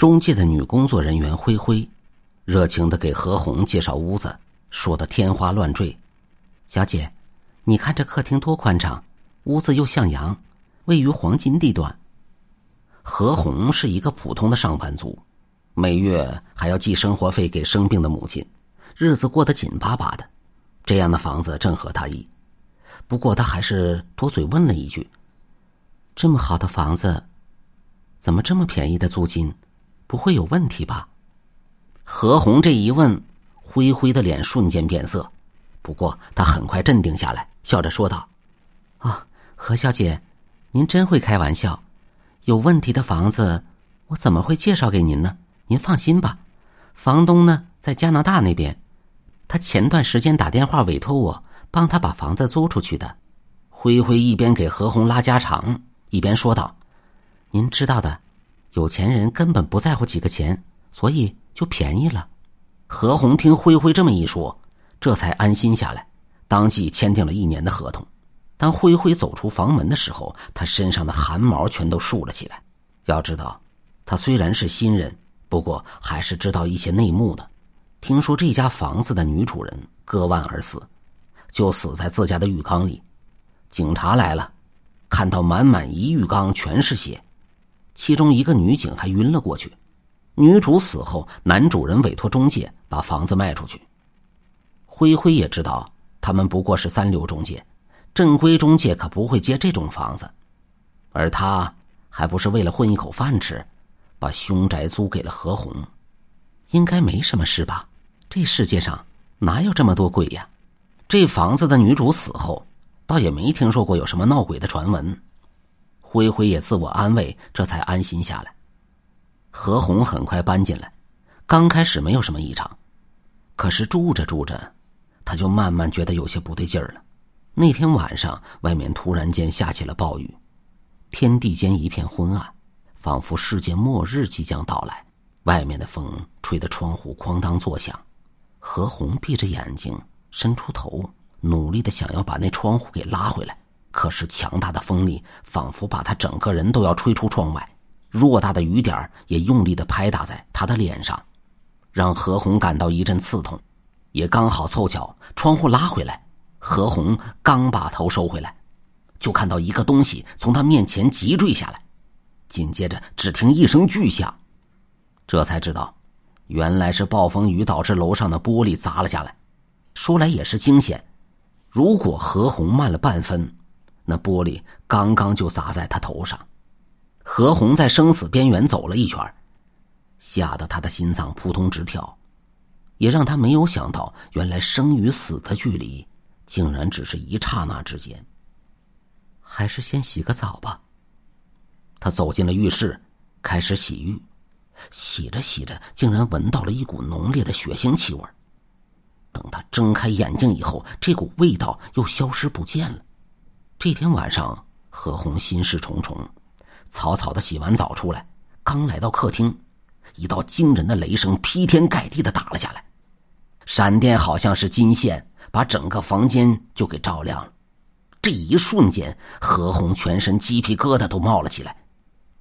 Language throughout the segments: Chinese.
中介的女工作人员灰灰，热情的给何红介绍屋子，说的天花乱坠。小姐，你看这客厅多宽敞，屋子又向阳，位于黄金地段。何红是一个普通的上班族，每月还要寄生活费给生病的母亲，日子过得紧巴巴的。这样的房子正合他意，不过他还是多嘴问了一句：“这么好的房子，怎么这么便宜的租金？不会有问题吧？”何红这一问，灰灰的脸瞬间变色，不过他很快镇定下来，笑着说道：“啊，何小姐，您真会开玩笑。有问题的房子，我怎么会介绍给您呢？您放心吧，房东呢在加拿大那边。”他前段时间打电话委托我帮他把房子租出去的，灰灰一边给何红拉家常，一边说道：“您知道的，有钱人根本不在乎几个钱，所以就便宜了。”何红听灰灰这么一说，这才安心下来，当即签订了一年的合同。当灰灰走出房门的时候，他身上的汗毛全都竖了起来。要知道，他虽然是新人，不过还是知道一些内幕的。听说这家房子的女主人割腕而死，就死在自家的浴缸里。警察来了，看到满满一浴缸全是血，其中一个女警还晕了过去。女主死后，男主人委托中介把房子卖出去。灰灰也知道他们不过是三流中介，正规中介可不会接这种房子，而他还不是为了混一口饭吃，把凶宅租给了何红。应该没什么事吧？这世界上哪有这么多鬼呀？这房子的女主死后，倒也没听说过有什么闹鬼的传闻。灰灰也自我安慰，这才安心下来。何红很快搬进来，刚开始没有什么异常，可是住着住着，他就慢慢觉得有些不对劲儿了。那天晚上，外面突然间下起了暴雨，天地间一片昏暗，仿佛世界末日即将到来。外面的风吹得窗户哐当作响，何红闭着眼睛，伸出头，努力的想要把那窗户给拉回来。可是强大的风力仿佛把他整个人都要吹出窗外，偌大的雨点也用力的拍打在他的脸上，让何红感到一阵刺痛。也刚好凑巧，窗户拉回来，何红刚把头收回来，就看到一个东西从他面前急坠下来，紧接着只听一声巨响。这才知道，原来是暴风雨导致楼上的玻璃砸了下来。说来也是惊险，如果何红慢了半分，那玻璃刚刚就砸在他头上。何红在生死边缘走了一圈，吓得他的心脏扑通直跳，也让他没有想到，原来生与死的距离竟然只是一刹那之间。还是先洗个澡吧。他走进了浴室，开始洗浴。洗着洗着，竟然闻到了一股浓烈的血腥气味。等他睁开眼睛以后，这股味道又消失不见了。这天晚上，何红心事重重，草草的洗完澡出来，刚来到客厅，一道惊人的雷声劈天盖地的打了下来，闪电好像是金线，把整个房间就给照亮了。这一瞬间，何红全身鸡皮疙瘩都冒了起来，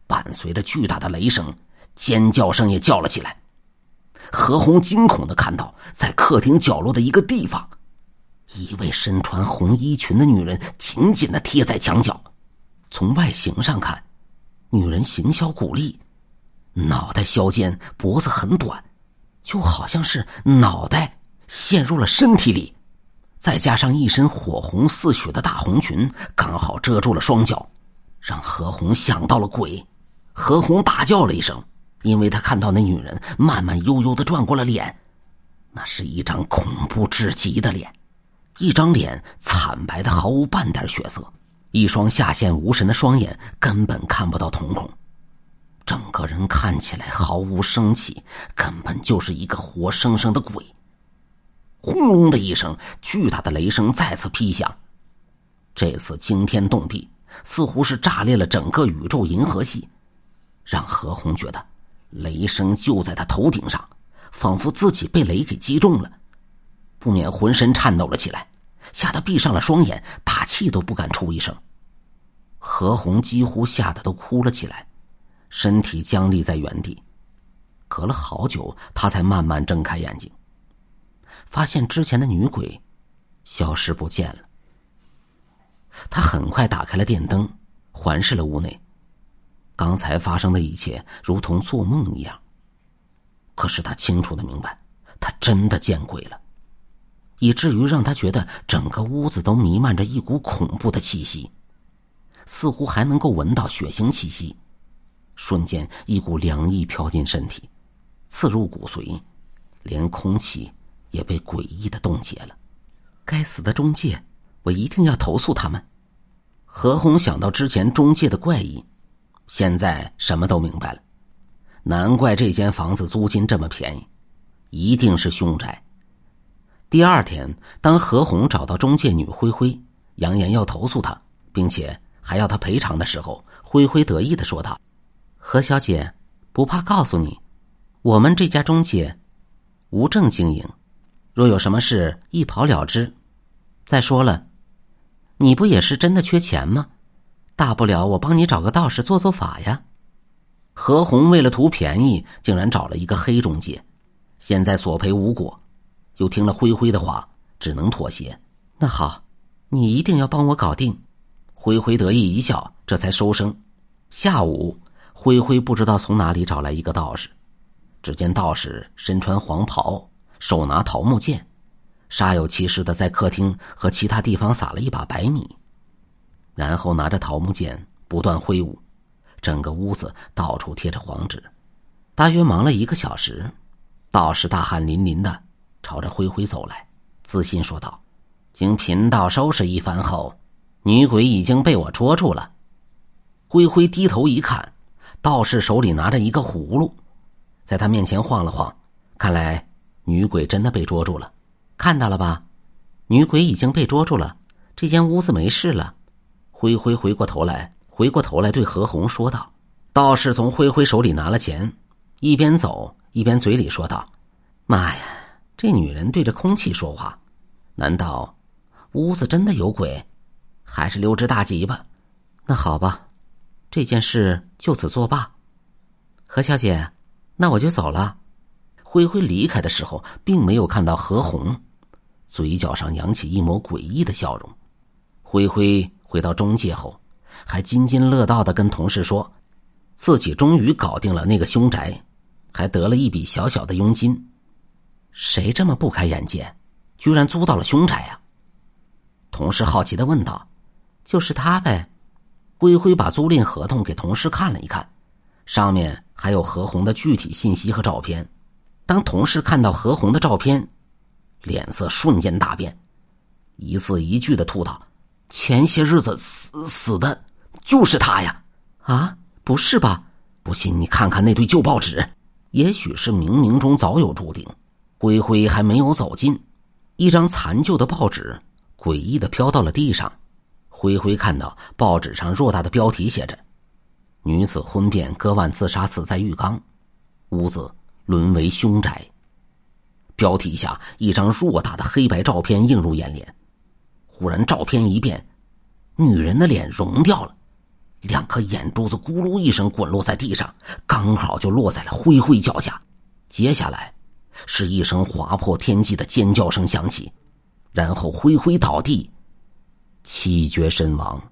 伴随着巨大的雷声。尖叫声也叫了起来，何红惊恐的看到，在客厅角落的一个地方，一位身穿红衣裙的女人紧紧的贴在墙角。从外形上看，女人形销骨立，脑袋削尖，脖子很短，就好像是脑袋陷入了身体里，再加上一身火红似血的大红裙，刚好遮住了双脚，让何红想到了鬼。何红大叫了一声。因为他看到那女人慢慢悠悠的转过了脸，那是一张恐怖至极的脸，一张脸惨白的毫无半点血色，一双下陷无神的双眼根本看不到瞳孔，整个人看起来毫无生气，根本就是一个活生生的鬼。轰隆的一声，巨大的雷声再次劈响，这次惊天动地，似乎是炸裂了整个宇宙银河系，让何红觉得。雷声就在他头顶上，仿佛自己被雷给击中了，不免浑身颤抖了起来，吓得闭上了双眼，大气都不敢出一声。何红几乎吓得都哭了起来，身体僵立在原地，隔了好久，他才慢慢睁开眼睛，发现之前的女鬼消失不见了。他很快打开了电灯，环视了屋内。刚才发生的一切如同做梦一样。可是他清楚的明白，他真的见鬼了，以至于让他觉得整个屋子都弥漫着一股恐怖的气息，似乎还能够闻到血腥气息。瞬间，一股凉意飘进身体，刺入骨髓，连空气也被诡异的冻结了。该死的中介，我一定要投诉他们。何红想到之前中介的怪异。现在什么都明白了，难怪这间房子租金这么便宜，一定是凶宅。第二天，当何红找到中介女灰灰，扬言要投诉她，并且还要她赔偿的时候，灰灰得意的说道：“何小姐，不怕告诉你，我们这家中介无证经营，若有什么事一跑了之。再说了，你不也是真的缺钱吗？”大不了我帮你找个道士做做法呀。何红为了图便宜，竟然找了一个黑中介，现在索赔无果，又听了灰灰的话，只能妥协。那好，你一定要帮我搞定。灰灰得意一笑，这才收声。下午，灰灰不知道从哪里找来一个道士，只见道士身穿黄袍，手拿桃木剑，煞有其事的在客厅和其他地方撒了一把白米。然后拿着桃木剑不断挥舞，整个屋子到处贴着黄纸。大约忙了一个小时，道士大汗淋淋的朝着灰灰走来，自信说道：“经贫道收拾一番后，女鬼已经被我捉住了。”灰灰低头一看，道士手里拿着一个葫芦，在他面前晃了晃，看来女鬼真的被捉住了。看到了吧？女鬼已经被捉住了，这间屋子没事了。灰灰回过头来，回过头来对何红说道：“道士从灰灰手里拿了钱，一边走一边嘴里说道：‘妈呀，这女人对着空气说话，难道屋子真的有鬼？还是溜之大吉吧？那好吧，这件事就此作罢。’何小姐，那我就走了。”灰灰离开的时候，并没有看到何红，嘴角上扬起一抹诡异的笑容。灰灰。回到中介后，还津津乐道的跟同事说，自己终于搞定了那个凶宅，还得了一笔小小的佣金。谁这么不开眼界，居然租到了凶宅呀？同事好奇的问道：“就是他呗。”灰灰把租赁合同给同事看了一看，上面还有何红的具体信息和照片。当同事看到何红的照片，脸色瞬间大变，一字一句的吐道。前些日子死死的，就是他呀！啊，不是吧？不信你看看那堆旧报纸，也许是冥冥中早有注定。灰灰还没有走近，一张残旧的报纸诡异的飘到了地上。灰灰看到报纸上偌大的标题写着：“女子婚变割腕自杀死在浴缸，屋子沦为凶宅。”标题下一张偌大的黑白照片映入眼帘。忽然，照片一变，女人的脸融掉了，两颗眼珠子咕噜一声滚落在地上，刚好就落在了灰灰脚下。接下来，是一声划破天际的尖叫声响起，然后灰灰倒地，气绝身亡。